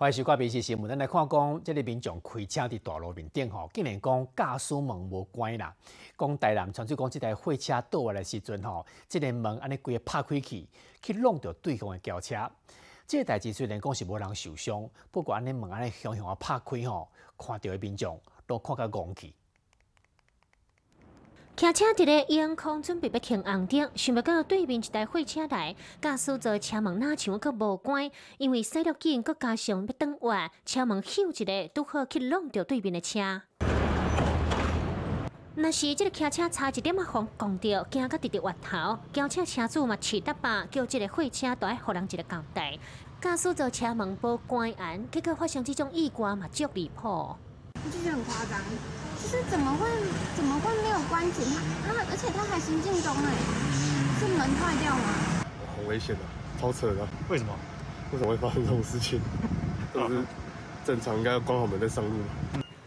欢迎收看《民事新闻》，咱来看讲，即个民众开车伫大路面顶吼，竟然讲驾驶门无关啦。讲台南传出讲，即台货车倒来时阵吼，这个门安尼规个拍开去，去弄到对方的轿车。这个代志虽然讲是无人受伤，不过安尼门安尼向向啊拍开吼，看到的民众都看甲怣去。骑车伫咧烟空准备要停红灯，想不到对面一台货车来，驾驶座车门哪像阁无关，因为驶了紧，阁加上要转弯，车门咻一个，拄好去弄到对面的车。若是这个骑车差一点啊，互撞到，惊到直直滑头，轿车车主嘛气得吧，叫这个货车都爱互人一个交代。驾驶座车门无关严，结果发生这种意外嘛，足离谱。我就觉得很夸张。就是怎么会怎么会没有关紧？他他而且他还行进中哎，是门坏掉吗？很危险的，超扯的。为什么？为什么会发生这种事情？都是正常应该要关好门再上路。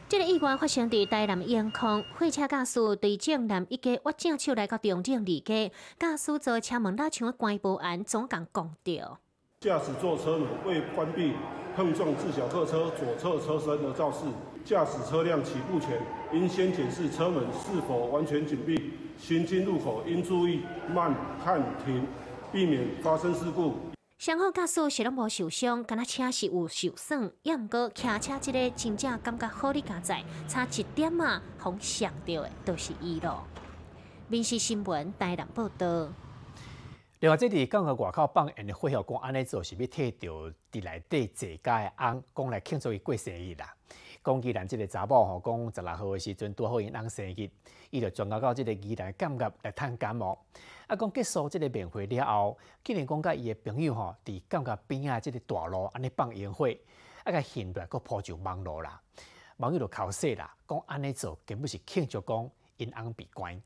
这个意外发生在台南烟空，货车驾驶对正南一家挖正手来到中正二家，驾驶座车门拉像关不安，总共讲掉。驾驶座车门未关闭，碰撞自小客车左侧车身而肇事。驾驶车辆起步前，应先检视车门是否完全紧闭。行经路口应注意慢、看、停，避免发生事故。幸好驾驶是拢无受伤，敢若车是有受损，也毋过骑车这个真正感觉好你加在，差一点啊，互伤。到的都是伊咯。民事新闻台南报道。另外，这里刚个外口放烟的会晓讲安尼做是要替着伫内底坐家的翁讲来庆祝伊过生日啦。讲既然即个查某吼讲十六号的时阵拄好因翁生日，伊就转到到即个宜兰感觉来探感冒。啊，讲结束即个宴会了后，竟然讲甲伊的朋友吼伫感觉边啊即个大路安尼放烟火，啊，甲现来佫铺上网络啦，网友就口说啦，讲安尼做根本是庆祝讲因翁闭关。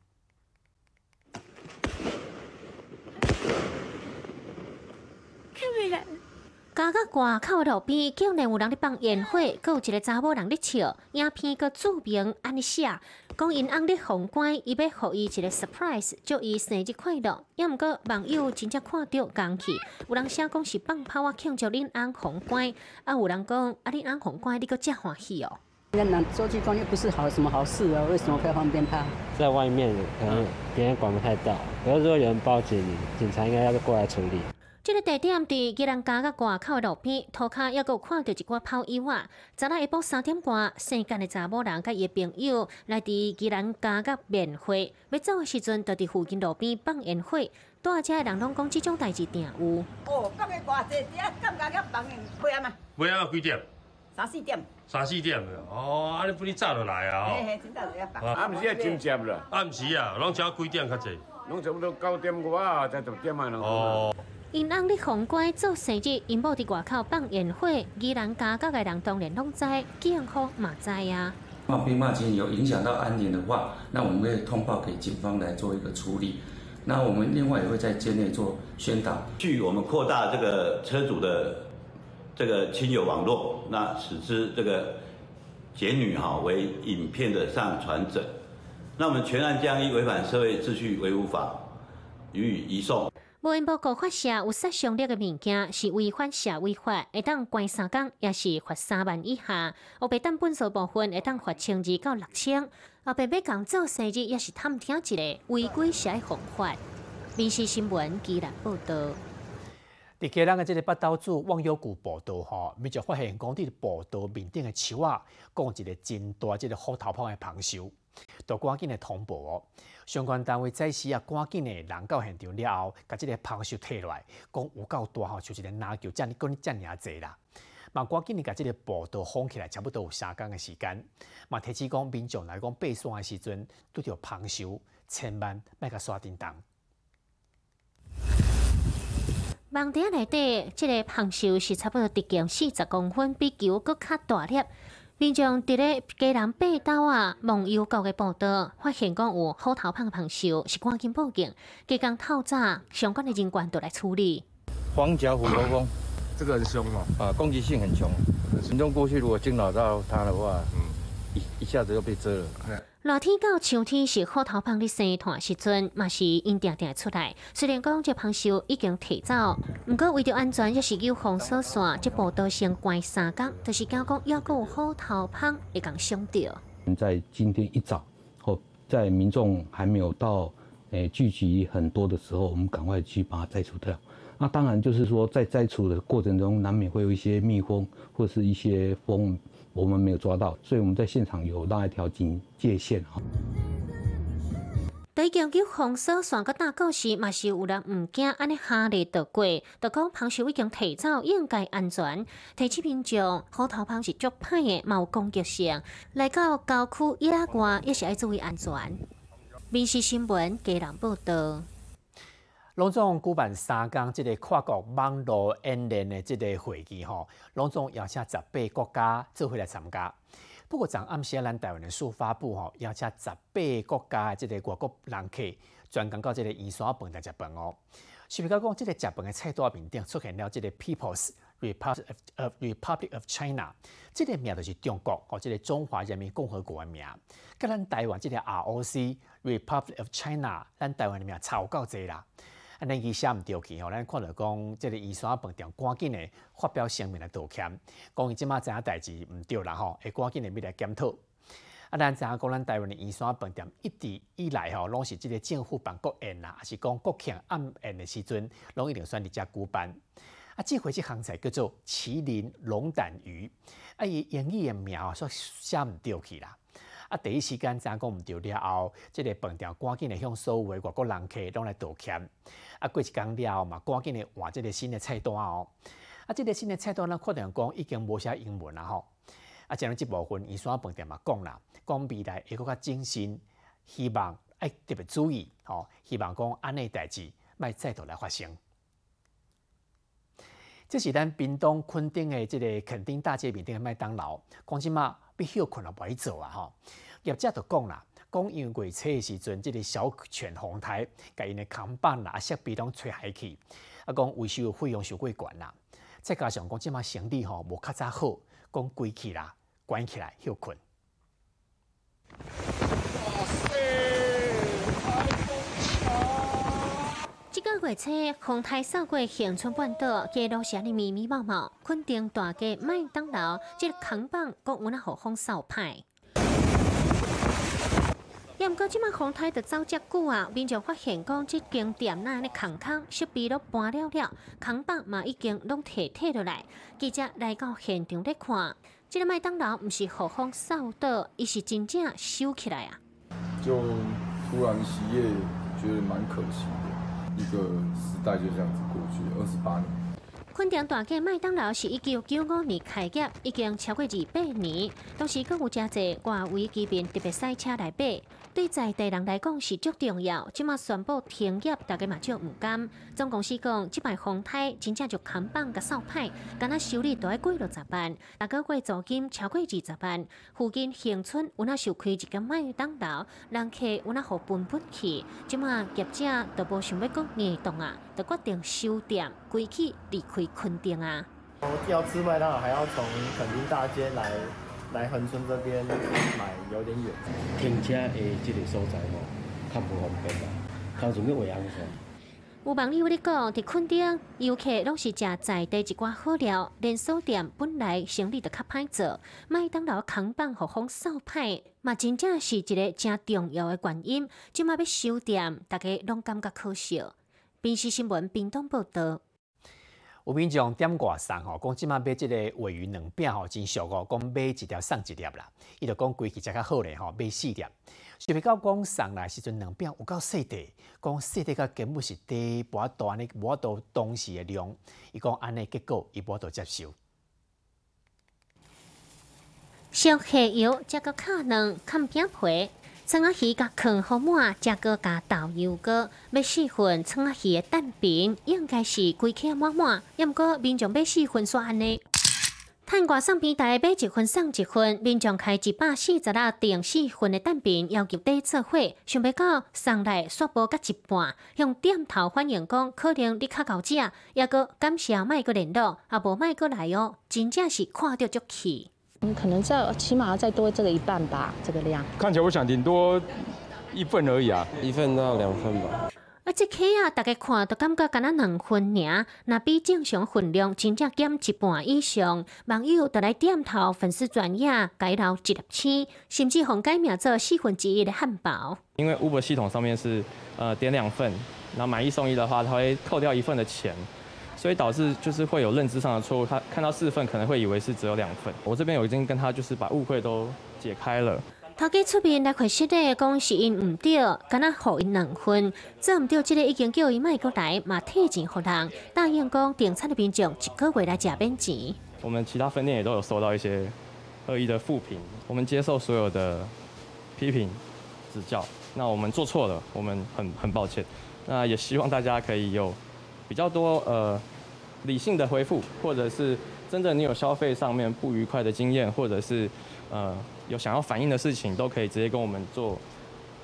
家个外口路边，竟然有人咧放烟火，阁有一个查某人咧笑，影片阁注明安尼写，讲因翁咧封关，伊要互伊一个 surprise，祝伊生日快乐。也毋过网友真正看到讲起，有人写讲是放炮啊庆祝恁翁封关，啊有人讲啊恁翁封关，你阁遮欢喜哦。人拿手机关又不是好什么好事啊，为什么会放鞭炮？在外面可能别人管不太到，如果有人报警，警察应该要过来处理。这个地点伫吉兰家个外口的路边，涂骹也有看到一挂炮衣啊。昨日下晡三点半，生间的查某人甲伊朋友来伫吉兰家个宴会，要走的时阵，就伫附近路边放烟火。大家的人拢讲这种代志定有。哦，放个偌济点，感觉要放烟火啊嘛？尾啊几点？三四点。三四点哦，啊你不哩早就来啊？嘿嘿，真早就要放。啊，毋是啊，真接啦。啊，毋是啊，拢只几点较济？拢差不多九点外才十点啊，哦。因翁咧红乖做生日，因某伫外口放烟火，宜兰家家的人当然拢知，警方嘛知呀。放鞭炮其实有影响到安宁的话，那我们会通报给警方来做一个处理。那我们另外也会在街内做宣导，据我们扩大这个车主的这个亲友网络，那使之这个劫女哈为影片的上传者，那我们全案将依违反社会秩序维护法予以移送。无因报告发射有杀伤力的物件，是违反社会法，会当关三工，也是罚三万以下。我被当本数部分会当罚千二到六千。后白要工作生日，也是探听一个违规社会方法。民事新闻记者报道。伫家人的这个八刀子网友谷报道吼，咪就发现讲伫报道面顶的树啊，讲一个真大这个虎头炮的螃蟹。都赶紧来通报哦！相关单位在时啊，赶紧的人到现场了后，把这个螃蟹摕来，讲有够大吼，就是个篮球，遮尼讲你遮尔济啦。嘛，赶紧的把这个报道放起来，差不多有三工的时间。嘛，提起讲民众来讲爬山的时阵，拄着螃蟹，千万莫甲刷叮当。网顶内底，这个螃蟹是差不多直径四十公分，比球搁较大粒。民众伫咧家人八斗啊，梦游狗嘅报道，发现讲有虎头胖螃蟹，是赶紧报警。加工透早，相关的人员都来处理。黄脚虎头蜂，这个很凶哦，啊，攻击性很强。群众过去如果惊扰到它的话，嗯，一一下子又被蛰了。热天到秋天是虎头蜂的生团时阵，嘛是因定定出来。虽然讲这蜂巢已经提早，毋过为着安全，也是有封锁线，这步道先关三工，就是讲讲要有虎头蜂会讲伤到。在今天一早，或在民众还没有到诶聚集很多的时候，我们赶快去把它摘除掉。那当然就是说，在摘除的过程中，难免会有一些蜜蜂或是一些蜂。我们没有抓到，所以我们在现场有拉一条警戒线哈。对研究封锁线个大告示，嘛是有人唔惊安尼下日就过，就讲螃蟹已经提早应该安全。提起民众，虎头螃是足歹的，嘛有攻击性。来到郊区野外，也是要注意安全。民事新闻，家人报道。隆总举办三江即个跨国网络演练的即个会议吼，隆总邀请十八国家做伙来参加。不过昨暗时咱台湾的数发布吼，邀请十八国家的即个外国人客专讲到即个盐山饭来食饭哦。是比较讲即个食饭的菜单面顶出现了即个 People's Republic of Republic of China，即个名就是中国哦，即个中华人民共和国的名。甲咱台湾即个 ROC Republic of China，咱台湾的名超够济啦。啊，咱伊写毋对去吼，咱看到讲，即个医山饭店赶紧的发表声明来道歉，讲伊即马知影代志毋对啦吼，会赶紧的要来检讨。啊，咱知影讲，咱台湾的医山饭店一直以来吼，拢是即个政府办国宴啦，还是讲国庆暗宴的时阵，拢一定选伫遮举办。啊，这回即项菜叫做麒麟龙胆鱼，啊，伊英语的名哦，说写毋对去啦。啊！第一时间咱讲毋对了后，即个饭店赶紧的向所有的外国人客拢来道歉。啊，过一工了后嘛，赶紧的换即个新的菜单哦。啊，即个新的菜单咱可能讲已经无写英文啦吼。啊，将即部分伊山饭店嘛讲啦，讲未来会搁较精心，希望爱特别注意吼，希望讲安尼代志莫再度来发生。这是咱屏东垦丁的即个垦丁大街面顶的麦当劳，讲即嘛。被休困也袂做啊！吼，业者就讲啦，讲因为月初的时阵，即个小犬红台，甲因的扛板啦、设备拢吹下去，啊，讲维修费用收过悬啦。再加上讲即马生理吼无较早好，讲关起啦，关起来休困。个月初，红台扫过乡村半岛，街路上的密密麻麻，肯定大街麦当劳，这个扛棒国有那好风扫派。也毋过，即马红台就走遮久啊，民众发现讲，这间店内的扛扛设备都搬了了，扛棒嘛已经拢摕摕落来。记者来到现场咧看，这个麦当劳毋是好风扫倒，伊是真正收起来啊。就突然失业，觉得蛮可惜。一个时代就这样子过去，二十八年。昆丁大街麦当劳是一九九五年开业，已经超过二百年，当时更有真侪外围居民特别赛车来买。对在地人来讲是足重要，即马宣布停业，大家嘛就唔甘。总公司讲，即摆风台真正就扛棒甲扫派，敢若修理都要几落十万，大个月租金超过二十万。附近乡村有那想开一间麦当劳，人客有那好奔奔去，即马业者都无想要讲硬动啊，就决定收店，归去离开垦丁啊。要吃麦当劳，还要从垦丁大街来。来恒村这边买有点远，停车的这个所在吼，较不方便啦。当初要会安怎？有网友咧讲，伫垦丁游客拢是食在地一寡好料，连锁店本来生意就较歹做，麦当劳扛棒互风扫歹，嘛真正是一个真重要的原因。即马要收店，大家拢感觉可笑。平时新闻，屏东报道。有民众点外送吼，讲即马买即个鲔鱼两饼吼真俗哦，讲买一条送一粒啦。伊就讲规矩食较好咧吼，买四粒。想袂到讲送来时阵两饼有够细块，讲细块甲根本是地无大安尼无多东西的量。伊讲安尼结果伊无多接受。烧蟹油加个卡卵看饼皮。葱仔鱼甲壳好满，再个加豆油膏，要四份葱仔鱼的蛋饼，应该是规克满满。要毋过民众要四份煞安尼，趁外送平台买一份送一份，民众开一百四十六订四份的蛋饼，要求底做伙，想袂到送来煞无甲一半，用点头反映讲可能你较够食，抑个感谢卖个联络，也无卖过来哦，真正是看到足气。可能再起码要再多这个一半吧，这个量。看起来我想顶多一份而已啊，一份到两份吧。啊，这客啊，大家看都感觉敢若两份尔，那比正常分量真正减一半以上。网友都来点头，粉丝专业改到一粒星，甚至红改名做四分之一的汉堡。因为 Uber 系统上面是呃点两份，然后买一送一的话，它会扣掉一份的钱，所以导致就是会有认知上的错误。他看到四份可能会以为是只有两份。我这边有已经跟他就是把误会都解开了。头家出面来回实的，讲是因唔对，敢若互因两分，做唔对，即个已经叫伊卖过来，嘛退钱互人，答应讲订餐的民众一个月来食免钱。我们其他分店也都有收到一些恶意的负评，我们接受所有的批评指教。那我们做错了，我们很很抱歉。那也希望大家可以有比较多呃理性的回复，或者是真的你有消费上面不愉快的经验，或者是呃。有想要反映的事情，都可以直接跟我们做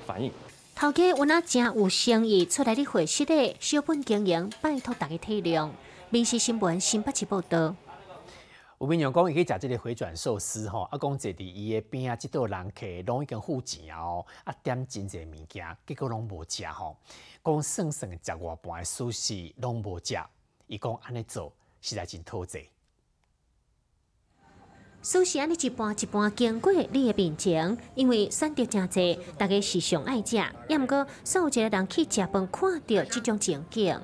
反映。头家有那正有生意出来的会室的小本经营，拜托大家体谅。民事新闻新北市报道。有朋友讲，伊去食即个回转寿司吼，啊，讲坐伫伊的边啊，即道人客拢已经付钱哦，啊，点真济物件，结果拢无食吼。讲算算食外半的寿司拢无食，伊讲安尼做实在真讨债。苏是安尼一半一半经过你的面前，因为选择真济，大家是上爱食。也毋过，有一个人去食饭，看到即种情景，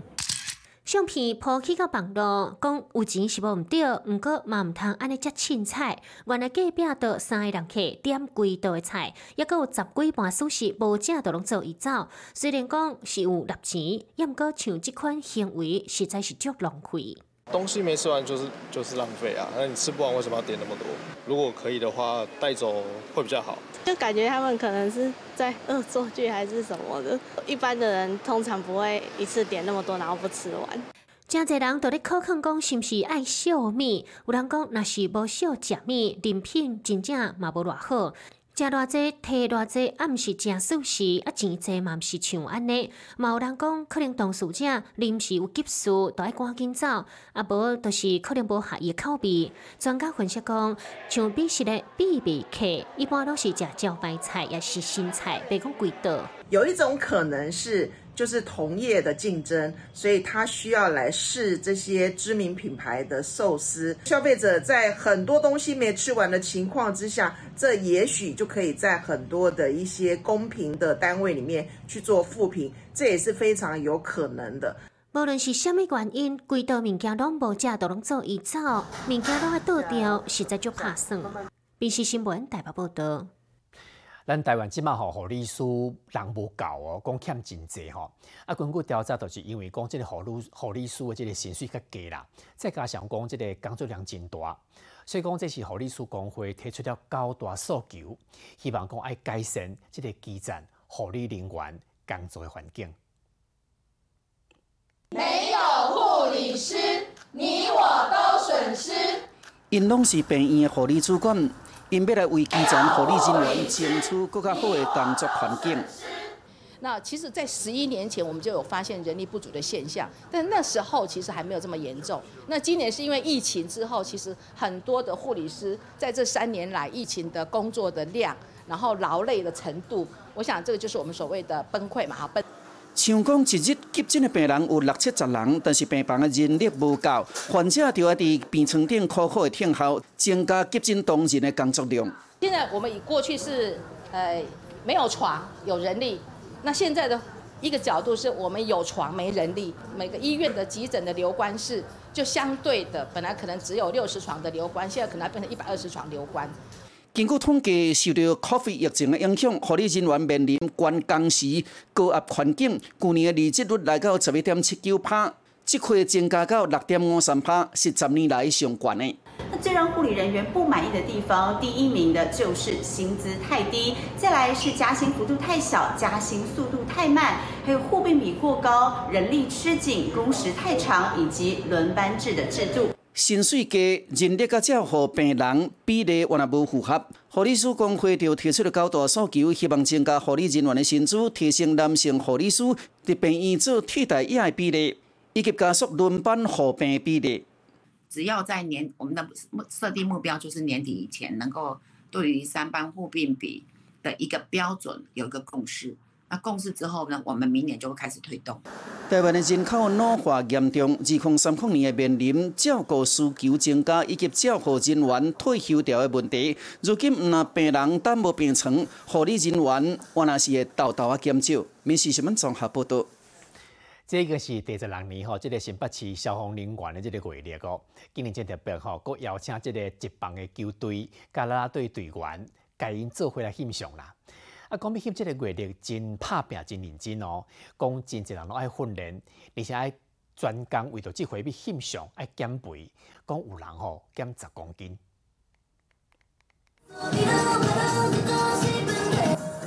相片抛去到网络，讲有钱是无毋对，毋过嘛毋通安尼遮凊彩。原来隔壁桌三个人客点几道的菜，也有十几盘素食无食都拢做伊走。虽然讲是有六钱，也毋过像即款行为实在是足浪费。东西没吃完就是就是浪费啊！那你吃不完为什么要点那么多？如果可以的话，带走会比较好。就感觉他们可能是在恶作剧还是什么的。一般的人通常不会一次点那么多，然后不吃完。真侪人都咧考考讲，是毋是爱小米？有人讲，若是无小食米，人品真正嘛无偌好。食偌济，摕偌济，啊，毋是食素食，啊，钱济嘛毋是像安尼。嘛有人讲，可能同事者临时有急事，都爱赶紧走，啊，无就是可能无合伊口味。专家分析讲，像比食的必备客，一般都是食招牌菜，也是新菜，别讲贵多。有一种可能是。就是同业的竞争，所以他需要来试这些知名品牌的寿司。消费者在很多东西没吃完的情况之下，这也许就可以在很多的一些公平的单位里面去做复评，这也是非常有可能的。无论是虾米原因，贵到物件拢无价，都拢做一走，物件拢还倒掉，实在就怕算。BBC 新闻台北报道。咱台湾即马吼护理师人无够哦，讲欠真济吼。啊，根据调查，就是因为讲即个护理护理师的即个薪水较低啦，再加上讲即个工作量真大，所以讲这是护理师工会提出了高大诉求，希望讲爱改善即个基层护理人员工作的环境。没有护理师，你我都损失。因拢是病院的护理主管。因要来为基层护理人员争取更加好的工作环境。那其实，在十一年前，我们就有发现人力不足的现象，但那时候其实还没有这么严重。那今年是因为疫情之后，其实很多的护理师在这三年来疫情的工作的量，然后劳累的程度，我想这个就是我们所谓的崩溃嘛，哈崩。像讲一日急诊的病人有六七十人，但是病房的人力无够，患者就要伫病床顶苦苦的听候，增加急诊同仁的工作量。现在我们以过去是呃没有床有人力，那现在的一个角度是我们有床没人力，每个医院的急诊的留观室就相对的本来可能只有六十床的留观，现在可能要变成一百二十床留观。根据统计，受到 COVID 疫情的影响，护理人员面临关工时、高压环境。去年的离职率来到十一点七九趴，这回增加到六点五三趴，是十年来上悬的。那最让护理人员不满意的地方，第一名的就是薪资太低，再来是加薪幅度太小、加薪速度太慢，还有护病比过高、人力吃紧、工时太长，以及轮班制的制度。薪水低、人力甲照护病人比例原来无符合，护理师工会就提出了高大诉求，希望增加护理人员的薪资，提升男性护理师伫病院做替代役的比例，以及加速轮班护病比例。只要在年我们的目设定目标就是年底以前能够对于三班护病比的一个标准有一个共识。那共识之后呢，我们明年就会开始推动。台湾的人口老化严重，二零三零年会面临照顾需求增加以及照顾人员退休掉的问题。如今，若病人等无病床，护理人员我那是会豆豆啊减少。民事新闻综合报道。这个是第十六年吼，这个新北市消防人员的这个月历哦。今年真特别吼，佮邀请这个职棒的球队、加拉拉队队员，甲因做回来欣赏啦。啊，讲要翕即个月历，真拍拼，真认真哦。讲真侪人拢爱训练，而且爱专工为着即回要翕相，爱减肥。讲有人吼减十公斤。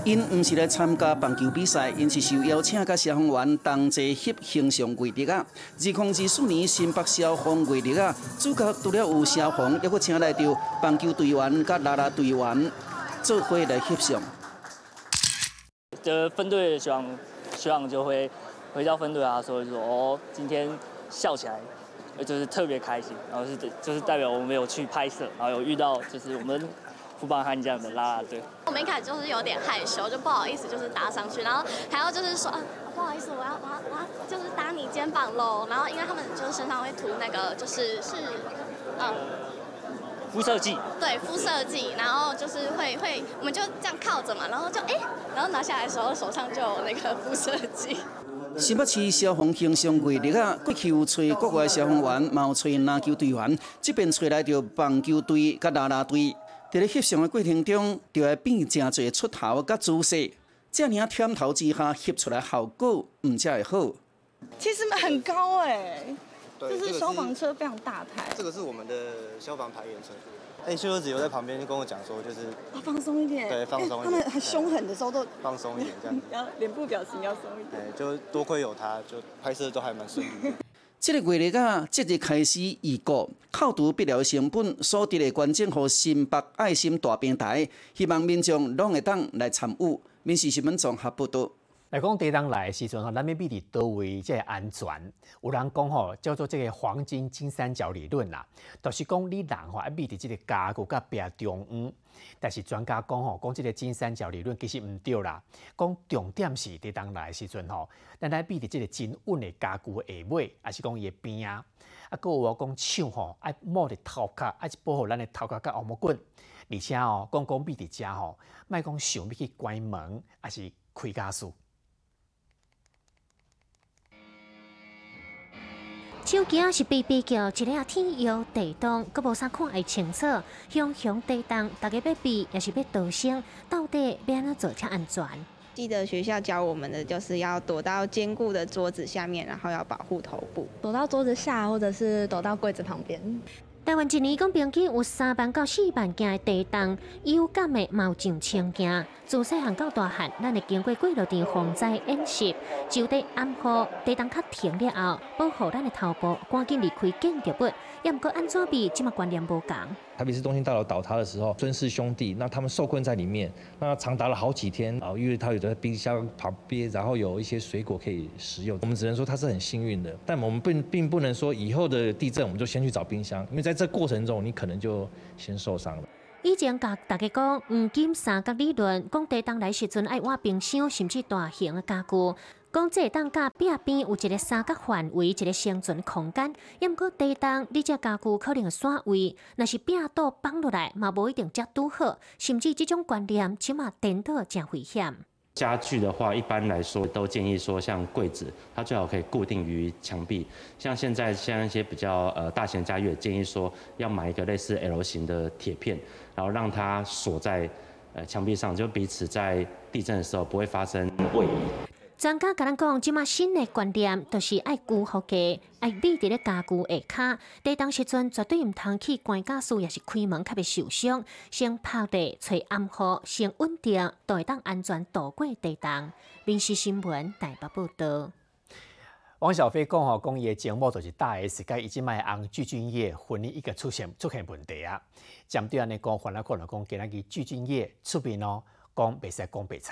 因毋是来参加棒球比赛，因是受邀请甲消防员同齐翕形象月历啊。二零二四年新北消防月历啊，主角除了有消防，还佫请来着棒球队员甲啦啦队员做伙来翕相。的分队学长学长就会回到分队啊，所以说哦，今天笑起来就是特别开心，然后是就是代表我们有去拍摄，然后有遇到就是我们富邦悍将的啦啦队。我们一开始就是有点害羞，就不好意思就是搭上去，然后还要就是说啊不好意思，我要我要我要就是搭你肩膀喽，然后因为他们就是身上会涂那个就是是嗯。肤色剂，对肤色剂，然后就是会会，我们就这样靠着嘛，然后就哎，然后拿下来的时候手上就有那个肤色剂。新北市消防形象月日啊，过去有找国外消防员，嘛有找篮球队员，这边找来着棒球队、甲啦啦队。在咧翕相的过程中，就会变真侪出头甲姿势，这样添头之下翕出来效果，唔才会好。其实很高哎。就是消防车非常大台，这个是我们的消防排员车。哎，秀儿子有在旁边就跟我讲说，就是放松一点，对，放松一点。他们很凶狠的时候都放松一点，这样。要脸部表情要松一点。哎，就多亏有他，就拍摄都还蛮顺利。这个月日啊，即日开始预购，扣除必要成本，所得的捐赠和新北爱心大平台，希望民众拢会当来参与。民事新闻综合报道。来讲地当来的时阵吼，咱要秘伫倒位即个安全。有人讲吼，叫做这个黄金金三角理论啦，就是讲你人吼爱秘伫即个家具甲壁中央。但是专家讲吼，讲即个金三角理论其实毋对啦。讲重点是地当来的时阵吼，咱来秘伫即个真稳的家具下尾，还是讲伊的边啊？啊，搁有讲手吼爱摸伫头壳，爱保护咱的头壳甲后毛棍。而且哦，讲讲秘伫遮吼，莫讲想要去关门，还是开家事。手机是被比较一个天摇地动，阁无啥看会清楚。熊熊地动，大家要避也是要逃生，到底要安怎做才安全？记得学校教我们的就是要躲到坚固的桌子下面，然后要保护头部，躲到桌子下，或者是躲到柜子旁边。台湾一年共平均有三万到四万件的地动，有感的毛上千件。自细汉到大汉，咱会经过几多场防灾演习，就地暗号地动较停了后，保护咱的头部，赶紧离开建筑物。也毋过安怎比，即嘛观念无共。台北市中心大楼倒塌的时候，孙氏兄弟那他们受困在里面，那长达了好几天啊，因为他有在冰箱旁边，然后有一些水果可以食用。我们只能说他是很幸运的，但我们并并不能说以后的地震我们就先去找冰箱，因为在在这过程中你可能就先受伤了。以前甲大家讲黄金三角理论，讲地当来时阵爱挖冰箱，甚至大型的家具。讲这当甲壁边有一个三角范围，一个生存空间。也毋过地当，你这家具可能会散位，若是壁倒放落来，嘛无一定遮拄好。甚至这种观念，起码颠倒真危险。家具的话，一般来说都建议说，像柜子，它最好可以固定于墙壁。像现在像一些比较呃大型的家具，建议说要买一个类似 L 型的铁片，然后让它锁在呃墙壁上，就彼此在地震的时候不会发生位移。专家甲咱讲，即马新的观念，就是爱固好家，爱立伫咧家具下骹。地当时阵绝对毋通去关家私，也是开门较袂受伤。先拍地找暗号，先稳定，都会当安全度过地当。民事新闻台北报道。王小飞讲吼，讲伊的节目就是大 S，甲伊即卖红具俊晔婚姻一个出现出现问题啊。针对安尼讲，反来可能讲，今仔日具俊晔出面哦，讲袂使讲白贼。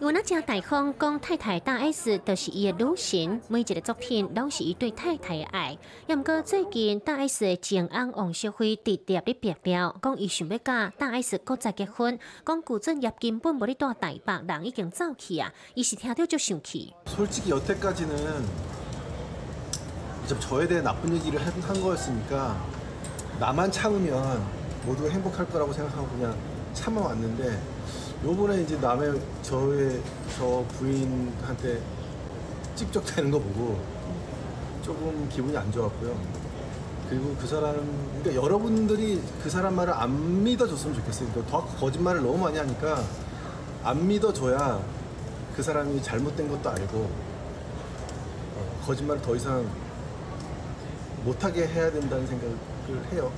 有那正大方讲太太大 S 就是伊的女神，每一个作品拢是伊对太太的爱。也毋过最近大 S 的前翁王小辉直接咧表表，讲伊想要甲大 S 搁再结婚，讲古镇业根本无咧住台北，人已经走去啊，伊是听到就生气。 솔직히 여태까지는 좀 저에 대해 나쁜 얘기를 한, 한 거였으니까 나만 참으면 모두가 행복할 거라고 생각하고 그냥 참아왔는데 요번에 이제 남의 저의 저 부인한테 찝적대는 거 보고 조금 기분이 안 좋았고요. 그리고 그 사람, 그러니까 여러분들이 그 사람 말을 안 믿어줬으면 좋겠어요. 더 거짓말을 너무 많이 하니까 안 믿어줘야 그 사람이 잘못된 것도 알고 어, 거짓말을 더 이상 못하게 해야 된다는 생각을 해요.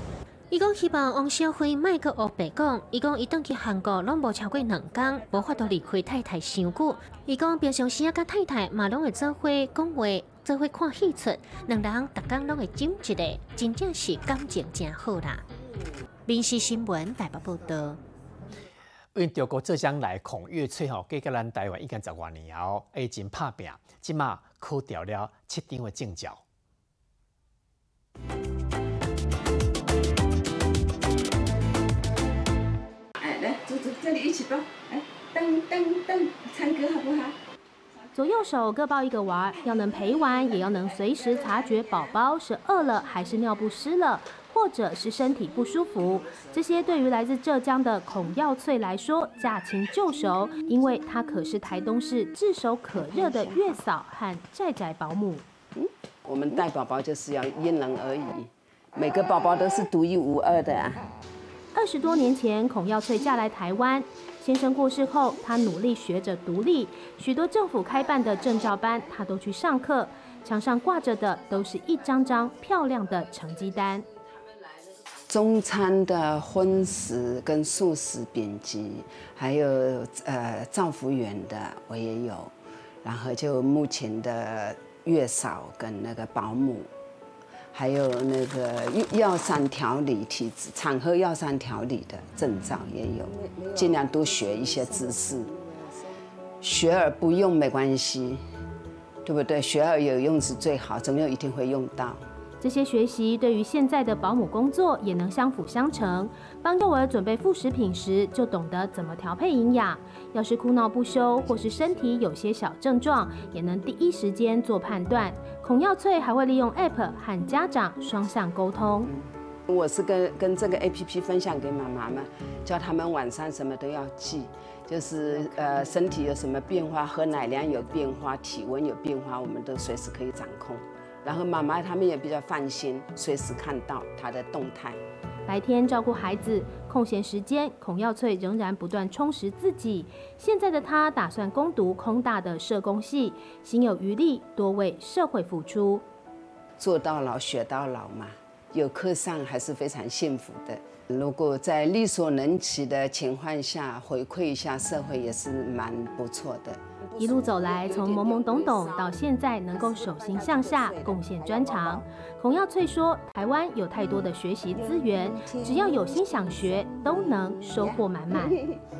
伊讲希望王小辉莫阁黑白讲，伊讲伊转去韩国拢无超过两工，无法度离开太太伤久。伊讲平常时啊，甲太太嘛拢会做伙讲话，做伙看戏出，两人逐工拢会争一个，真正是感情真好啦。民事新闻台北报道。因中国浙江来孔岳翠吼，嫁到咱台湾已经十多年后，已经拍拼，即马考掉了七张的证照。这里一起抱，哎，噔噔噔，唱歌好不好？左右手各抱一个娃儿，要能陪玩，也要能随时察觉宝宝是饿了还是尿不湿了，或者是身体不舒服。这些对于来自浙江的孔耀翠来说驾轻就熟，因为她可是台东市炙手可热的月嫂和寨寨保姆。我们带宝宝就是要因人而异，每个宝宝都是独一无二的啊。二十多年前，孔耀翠嫁来台湾，先生过世后，她努力学着独立，许多政府开办的证照班，她都去上课。墙上挂着的都是一张张漂亮的成绩单。中餐的荤食跟素食丙级，还有呃丈夫员的我也有，然后就目前的月嫂跟那个保姆。还有那个药膳调理体质，产后药膳调理的症状也有，尽量多学一些知识。学而不用没关系，对不对？学而有用是最好，总有一定会用到。这些学习对于现在的保姆工作也能相辅相成。帮幼儿准备副食品时，就懂得怎么调配营养。要是哭闹不休，或是身体有些小症状，也能第一时间做判断。孔耀翠还会利用 App 和家长双向沟通。我是跟跟这个 APP 分享给妈妈们，叫他们晚上什么都要记，就是呃身体有什么变化，喝奶量有变化，体温有变化，我们都随时可以掌控。然后妈妈他们也比较放心，随时看到他的动态。白天照顾孩子，空闲时间，孔耀翠仍然不断充实自己。现在的她打算攻读空大的社工系，心有余力多为社会付出。做到老学到老嘛，有课上还是非常幸福的。如果在力所能及的情况下回馈一下社会，也是蛮不错的。一路走来，从懵懵懂懂到现在能够手心向下贡献专长。孔耀翠说：“台湾有太多的学习资源，只要有心想学，都能收获满满。”